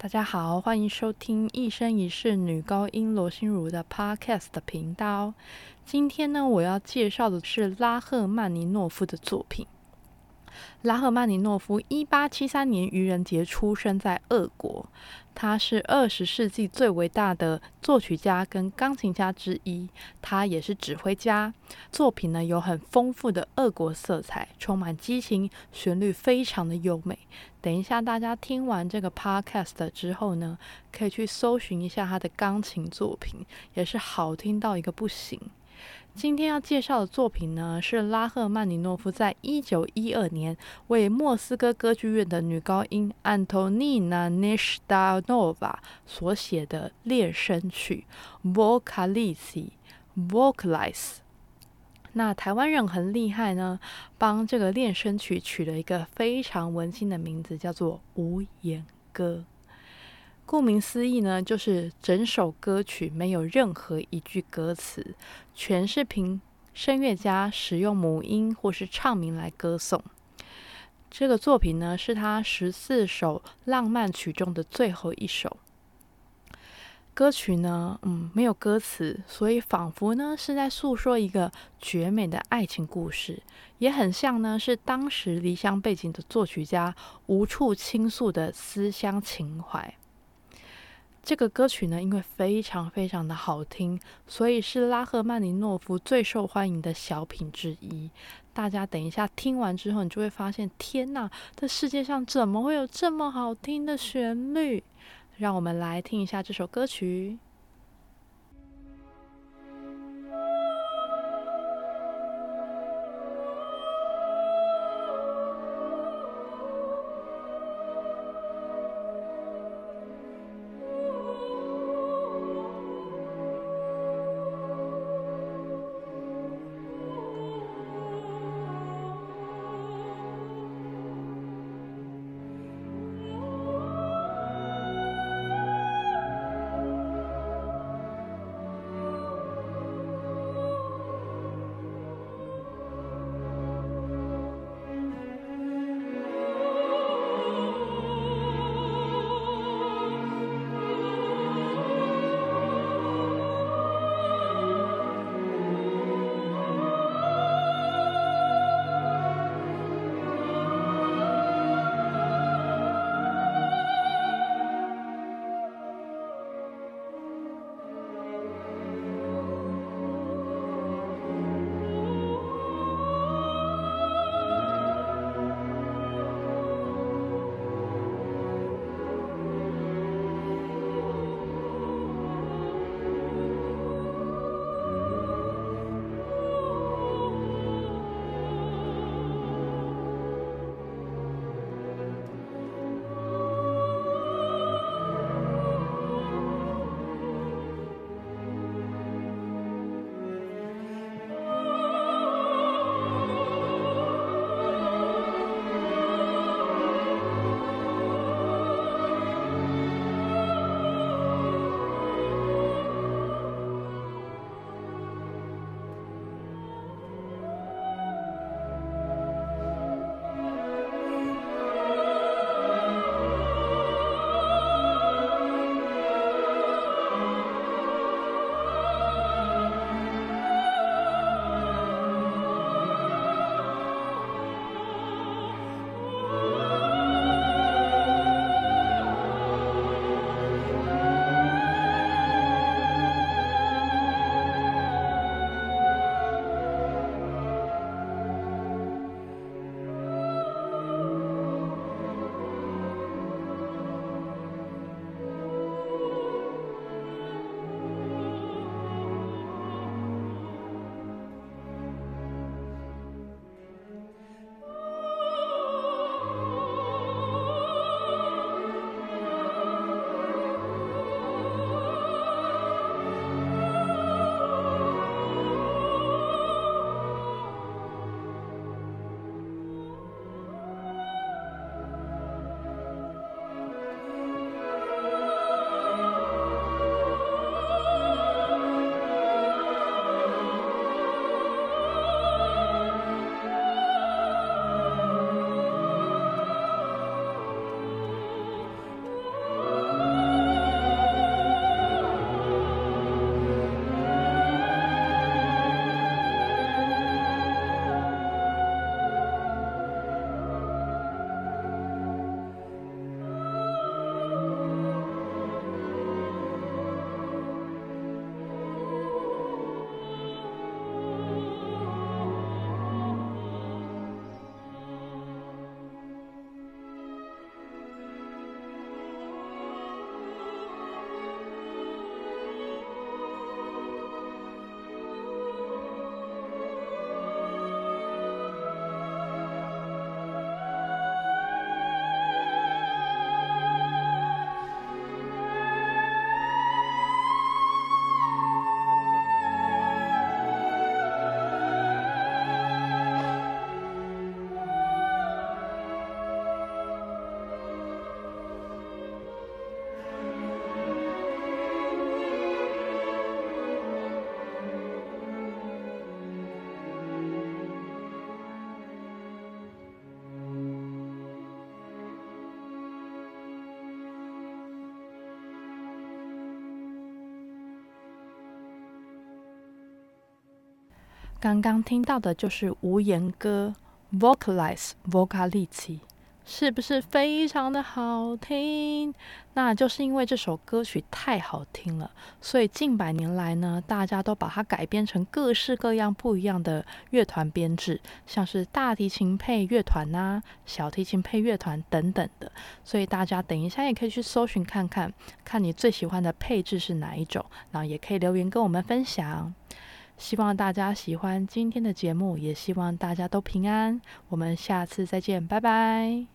大家好，欢迎收听一生一世女高音罗心如的 Podcast 频道。今天呢，我要介绍的是拉赫曼尼诺夫的作品。拉赫曼尼诺夫一八七三年愚人节出生在俄国，他是二十世纪最伟大的作曲家跟钢琴家之一，他也是指挥家。作品呢有很丰富的俄国色彩，充满激情，旋律非常的优美。等一下大家听完这个 podcast 之后呢，可以去搜寻一下他的钢琴作品，也是好听到一个不行。今天要介绍的作品呢，是拉赫曼尼诺夫在一九一二年为莫斯科歌剧院的女高音 Antonina Nishdanova 所写的练声曲《Vocalize》。那台湾人很厉害呢，帮这个练声曲取了一个非常文馨的名字，叫做《无言歌》。顾名思义呢，就是整首歌曲没有任何一句歌词，全是凭声乐家使用母音或是唱名来歌颂。这个作品呢，是他十四首浪漫曲中的最后一首。歌曲呢，嗯，没有歌词，所以仿佛呢是在诉说一个绝美的爱情故事，也很像呢是当时离乡背景的作曲家无处倾诉的思乡情怀。这个歌曲呢，因为非常非常的好听，所以是拉赫曼尼诺夫最受欢迎的小品之一。大家等一下听完之后，你就会发现，天哪，这世界上怎么会有这么好听的旋律？让我们来听一下这首歌曲。刚刚听到的就是无言歌，vocalize vocalize。是不是非常的好听？那就是因为这首歌曲太好听了，所以近百年来呢，大家都把它改编成各式各样不一样的乐团编制，像是大提琴配乐团呐、小提琴配乐团等等的。所以大家等一下也可以去搜寻看看，看你最喜欢的配置是哪一种，然后也可以留言跟我们分享。希望大家喜欢今天的节目，也希望大家都平安。我们下次再见，拜拜。